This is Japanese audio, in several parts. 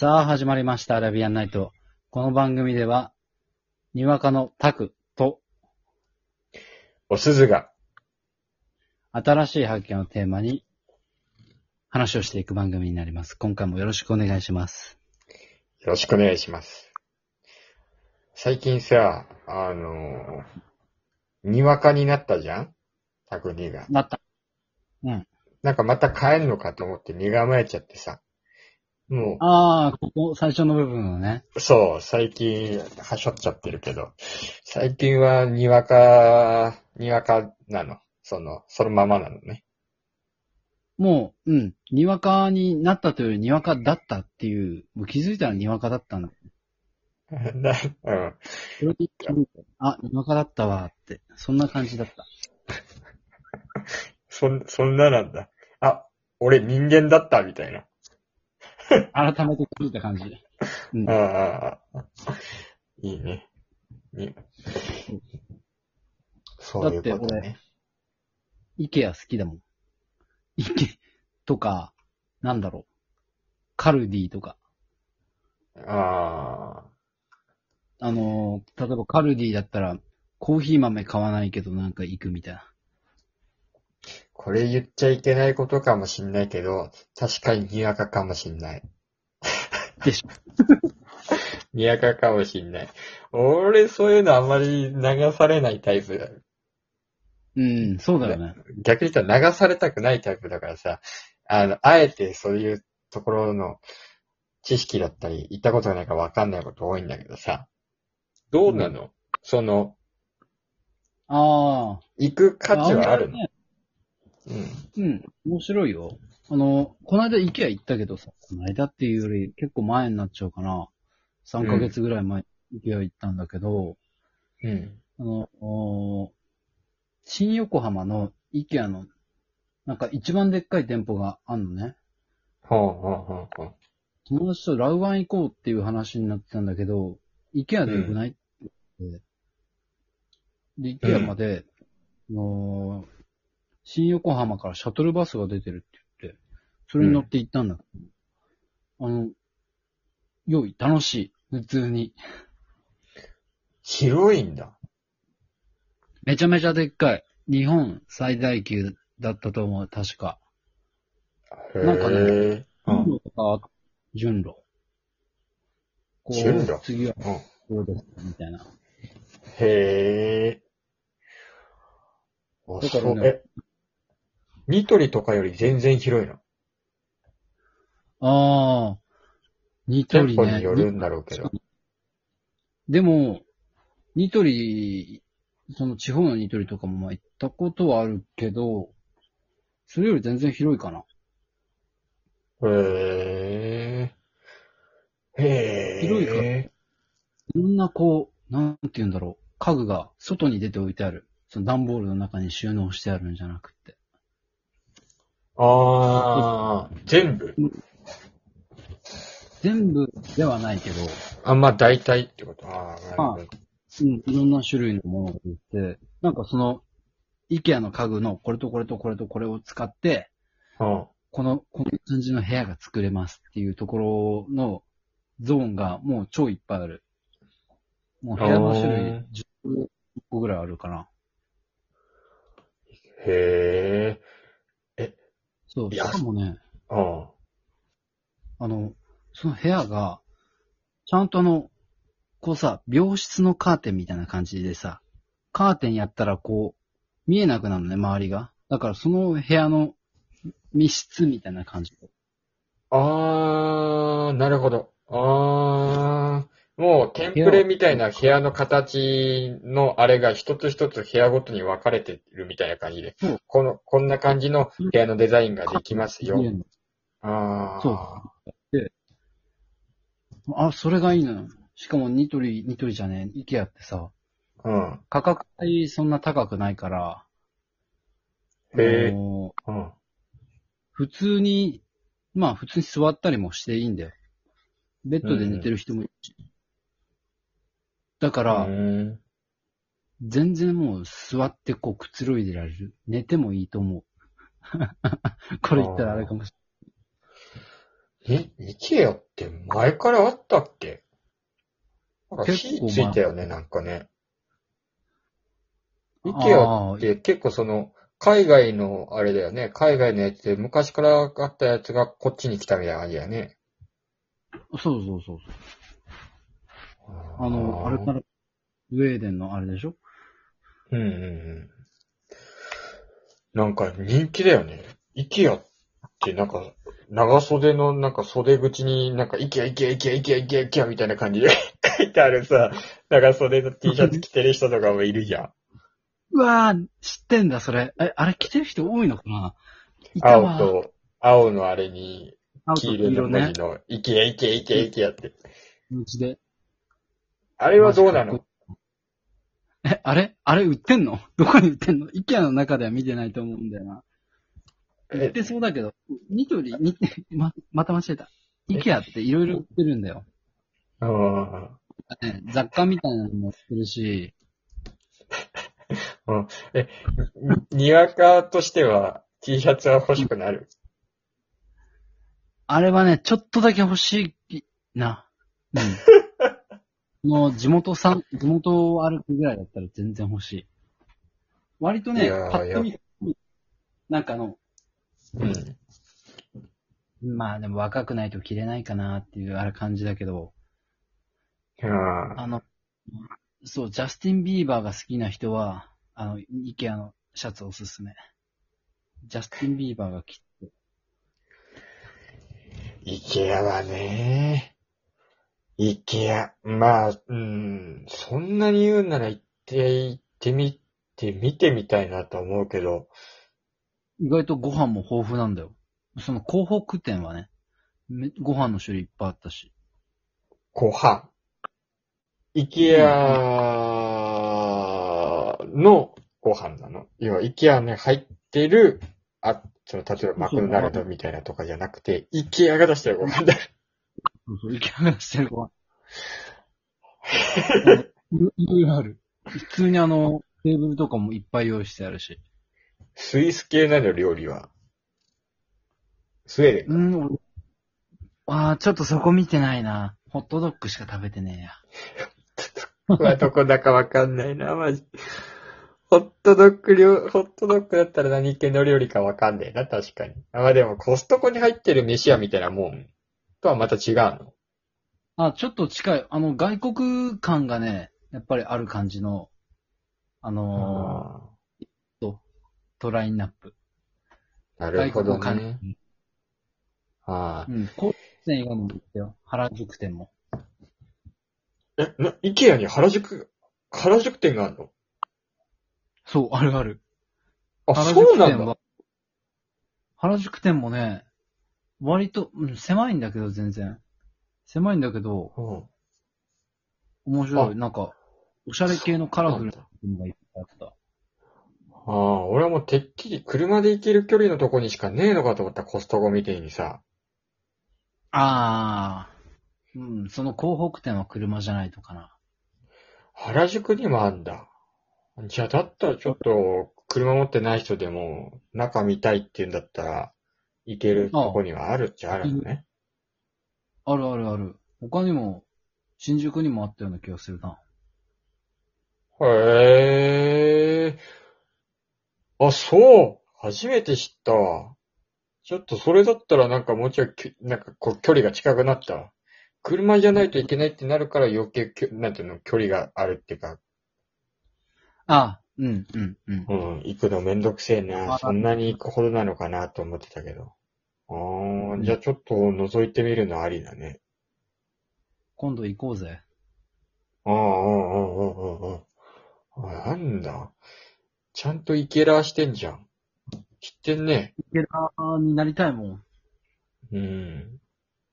さあ、始まりました、アラビアンナイト。この番組では、にわかのタクと、お鈴が、新しい発見をテーマに、話をしていく番組になります。今回もよろしくお願いします。よろしくお願いします。最近さ、あのー、にわかになったじゃん？タクニが。なった。なんかまた帰るのかと思って身構えちゃってさ。もああ、ここ、最初の部分のね。う、そう、最近、はしょっちゃってるけど、最近はにわか、にわかなの。その、そのままなのね。もう、うん、にわかになったというよりにわかだったっていう、もう気づいたらにわかだったん だ。なうん。それで気づいたあ、にわかだったわって、そんな感じだった。そん、そんななんだ。あ、俺人間だったみたいな。改めて気づいた感じ。うん。ああ、いいね。いいそういうことだってね。イケア好きだもん。イケとか、なんだろう。カルディとか。ああのー、例えばカルディだったら、コーヒー豆買わないけどなんか行くみたいな。あ、これ言っちゃいけないことかもしんないけど、確かににわかかもしんない。でしょ。にわかかもしんない。俺、そういうのあんまり流されないタイプだ。うん、そうだよね。逆に言ったら流されたくないタイプだからさ、あの、あえてそういうところの知識だったり、行ったことがないからわかんないこと多いんだけどさ、どうなの、その、ああ。行く価値はあるの？ねうん。うん、面白いよ。あの、この間イケア行ったけどさ、この間っていうより結構前になっちゃうかな。3ヶ月ぐらい前、イケア行ったんだけど、うん。あの、お新横浜のイケアの、なんか一番でっかい店舗があんのね。ほうほうほうほう。友達とラウワン行こうっていう話になってたんだけど、イケアでよくない、って言ってで、イケアまで、あのー新横浜からシャトルバスが出てるって言って、それに乗って行ったんだけど、あの、良い、楽しい、普通に。広いんだ。めちゃめちゃでっかい。日本最大級だったと思う、確か。へなんかね。順路とか、順路。こう順路？次はうん。こうです、みたいな。へえ。だからねえ、ニトリとかより全然広いの。ああ、ニト店リね。舗によるんだろうけど。でも、ニトリ、その地方のニトリとかもまあ行ったことはあるけど、それより全然広いかな。へえ。へえ。広いからいろんなこう、なんて言うんだろう、家具が外に出て置いてある。その段ボールの中に収納してあるんじゃなくて。ああ、全部？全部ではないけど、あ、まあ大体ってこと。ああ、なるほど。うん、いろんな種類のものが出て、なんかその、イケアの家具のこれとこれとこれとこれを使って、うん。この、この感じの部屋が作れますっていうところのゾーンがもう超いっぱいある。もう部屋の種類あ10個ぐらいあるかな。へえ。そう、しかもね、うん。あの、その部屋が、ちゃんとあの、こうさ、病室のカーテンみたいな感じでさ、カーテンやったらこう、見えなくなるのね、周りが。だからその部屋の密室みたいな感じ。あー、なるほど。あー。もう、テンプレみたいな部屋の形のあれが一つ一つ部屋ごとに分かれてるみたいな感じでそう、この、こんな感じの部屋のデザインができますよあー。そうあ、それがいいのよ。しかもニトリ、ニトリじゃねえ、イケアってさ、うん。価格帯そんな高くないから、へえうん。普通に、まあ普通に座ったりもしていいんだよ。ベッドで寝てる人もいるし。だから、うん全然もう座ってこうくつろいでられる。寝てもいいと思う。これ言ったらあれかもしえ、イケアって前からあったっけ？なんか火結構前ついたよね、なんかね。イケアって結構その、海外のあれだよね。海外のやつで昔からあったやつがこっちに来たみたいな感じだよね。そうそうそう。あの、あれから、スウェーデンのあれでしょ？うんうんうん。なんか人気だよね。イケアってなんか、長袖のなんか袖口になんかイケアイケアイケアイケアイケアイケアみたいな感じで 書いてあるさ、長袖の T シャツ着てる人とかもいるじゃん。うわぁ、知ってんだ、それ。え、あれ着てる人多いのかな？青と、青のあれに黄色の文字のイケアイケアイケアイケアって。うちで。あれはどうなの？え、あれ？あれ売ってんの？どこに売ってんの？イケアの中では見てないと思うんだよな。売ってそうだけど、ニトリ、に、ま、また間違えた。イケアっていろいろ売ってるんだよ。うん。ね雑貨みたいなのも売ってるし、ににわかとしては T シャツは欲しくなる？あれはね、ちょっとだけ欲しいな。うん。もう地元さん、地元を歩くぐらいだったら全然欲しい。割とね、いやーパッと見、なんかあの、うん。まあでも若くないと着れないかなっていうあれ感じだけど、ああの、そう、ジャスティン・ビーバーが好きな人は、あの、イケアのシャツおすすめ。ジャスティン・ビーバーが着て、イケアはね、イケア、まあ、うん、そんなに言うなら行って、行ってみて、見てみたいなと思うけど、意外とご飯も豊富なんだよ。その広北店はね、めご飯の種類いっぱいあったし。ご飯。イケアのご飯なの。要は、イケアに入ってる、あ、その、例えばマクドナルドみたいなとかじゃなくて、イケアが出してるご飯だ。そうそう、イケアが出してるご飯。いろいろある。普通にあの、テーブルとかもいっぱい用意してあるし。スイス系なの、料理は。スウェーデンか。うん、俺ああ、ちょっとそこ見てないな。ホットドッグしか食べてねえや。これはどこだかわかんないな、マジ。ホットドッグ料、ホットドッグだったら何系の料理かわかんねえな、確かに。あ、まあでもコストコに入ってる飯屋みたいなもんとはまた違うの？あ、ちょっと近い。あの、外国感がね、やっぱりある感じの、あのー、トラインナップ。なるほどね。感。ああうん。高知店以外にも行ったよ。原宿店も。え、な、イケアに原宿、原宿店があるの？そう、あるある。あ、原そうなんだ。原宿店もね、割と、うん、狭いんだけど、全然。狭いんだけど、うん。面白い。あなんか、おしゃれ系のカラフルなのがいっぱいあった。ああ、俺はもうてっきり車で行ける距離のとこにしかねえのかと思ったコストコみてえにさ。ああ。うん、その広北店は車じゃないとかな。原宿にもあんだ。じゃあ、だったらちょっと、車持ってない人でも、中見たいって言うんだったら、行けるとこにはあるっちゃあるのね。あるあるある。他にも、新宿にもあったような気がするな。へえ。あ、そう。初めて知ったわ。ちょっとそれだったらなんかもうちょいき、なんかこう距離が近くなったわ。車じゃないといけないってなるから余計なんていうの、距離があるっていうか、あうん、うん、うん。うん、行くのめんどくせえな。あそんなに行くほどなのかなと思ってたけど。ああ、んじゃあちょっと覗いてみるのありだね。今度行こうぜ。ああ、ああ、ああ、ああ、ああ。なんだ。ちゃんとイケラーしてんじゃん。知ってんね。イケラーになりたいもん。うん。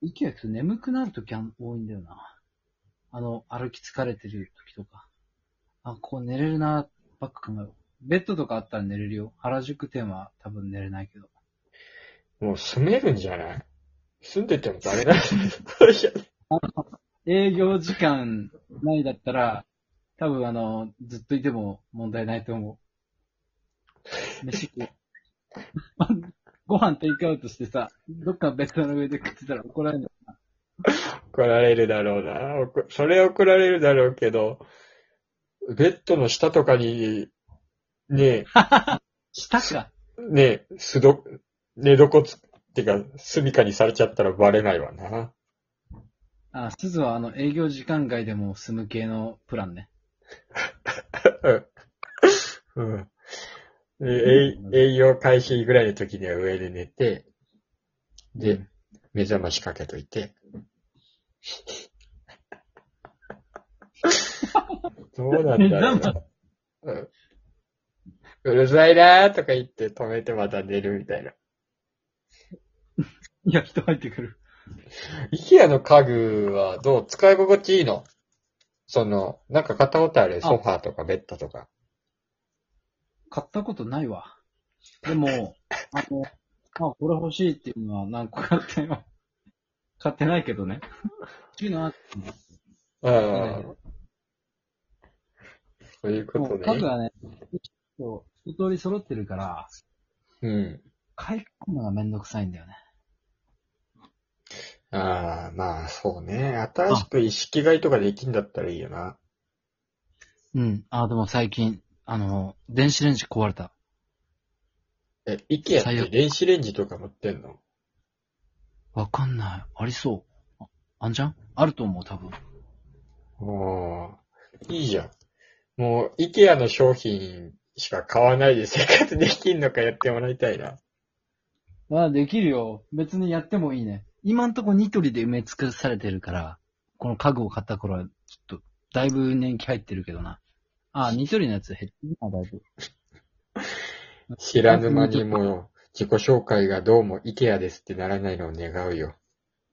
イケラって眠くなるとき多いんだよな。あの、歩き疲れてる時とか。あ、こう寝れるな、ばっか考えよう。ベッドとかあったら寝れるよ。原宿店は多分寝れないけど。もう住めるんじゃない？住んでてもダメだ。営業時間ないだったら、多分あの、ずっといても問題ないと思う。飯食う。ご飯テイクアウトしてさ、どっかベッドの上で食ってたら怒られるの。怒られるだろうな。それ怒られるだろうけど、ベッドの下とかに、ねした か。え、ねえ、すど、寝床つ、ってか、住処にされちゃったらバレないわな。あ、鈴はあの、営業時間外でも住む系のプランね。うん。で営営業開始ぐらいの時には上で寝て、で、目覚ましかけといて。どうなんだろうな。うんうるさいなーとか言って止めてまた寝るみたいな。いや、人入ってくる。イケアの家具はどう？使い心地いいの？その、なんか買ったことある？ソファーとかベッドとか。買ったことないわ。でも、あの、あ、これ欲しいっていうのは何個買ったよ。買ってないけどね。欲しいなって思ってああ。そういうこもとね。う家具はね、一通り揃ってるから、うん。買い込むのがめんどくさいんだよね。ああ、まあそうね。新しく一式買いとかできんだったらいいよな。うん。あ、でも最近、あの、電子レンジ壊れた。え、イケアっ最悪て電子レンジとか持ってんの？わかんない。ありそう。ああんじゃん？あると思う、多分。おーいいじゃん。もう、イケアの商品しか買わないで生活できんのかやってもらいたいな。まあ、できるよ。別にやってもいいね。今んとこニトリで埋め尽くされてるから、この家具を買った頃は、ちょっと、だいぶ年季入ってるけどな。あ、ニトリのやつ減ってるな、だいぶ。知らぬ間にも自己紹介がどうも IKEA ですってならないのを願うよ。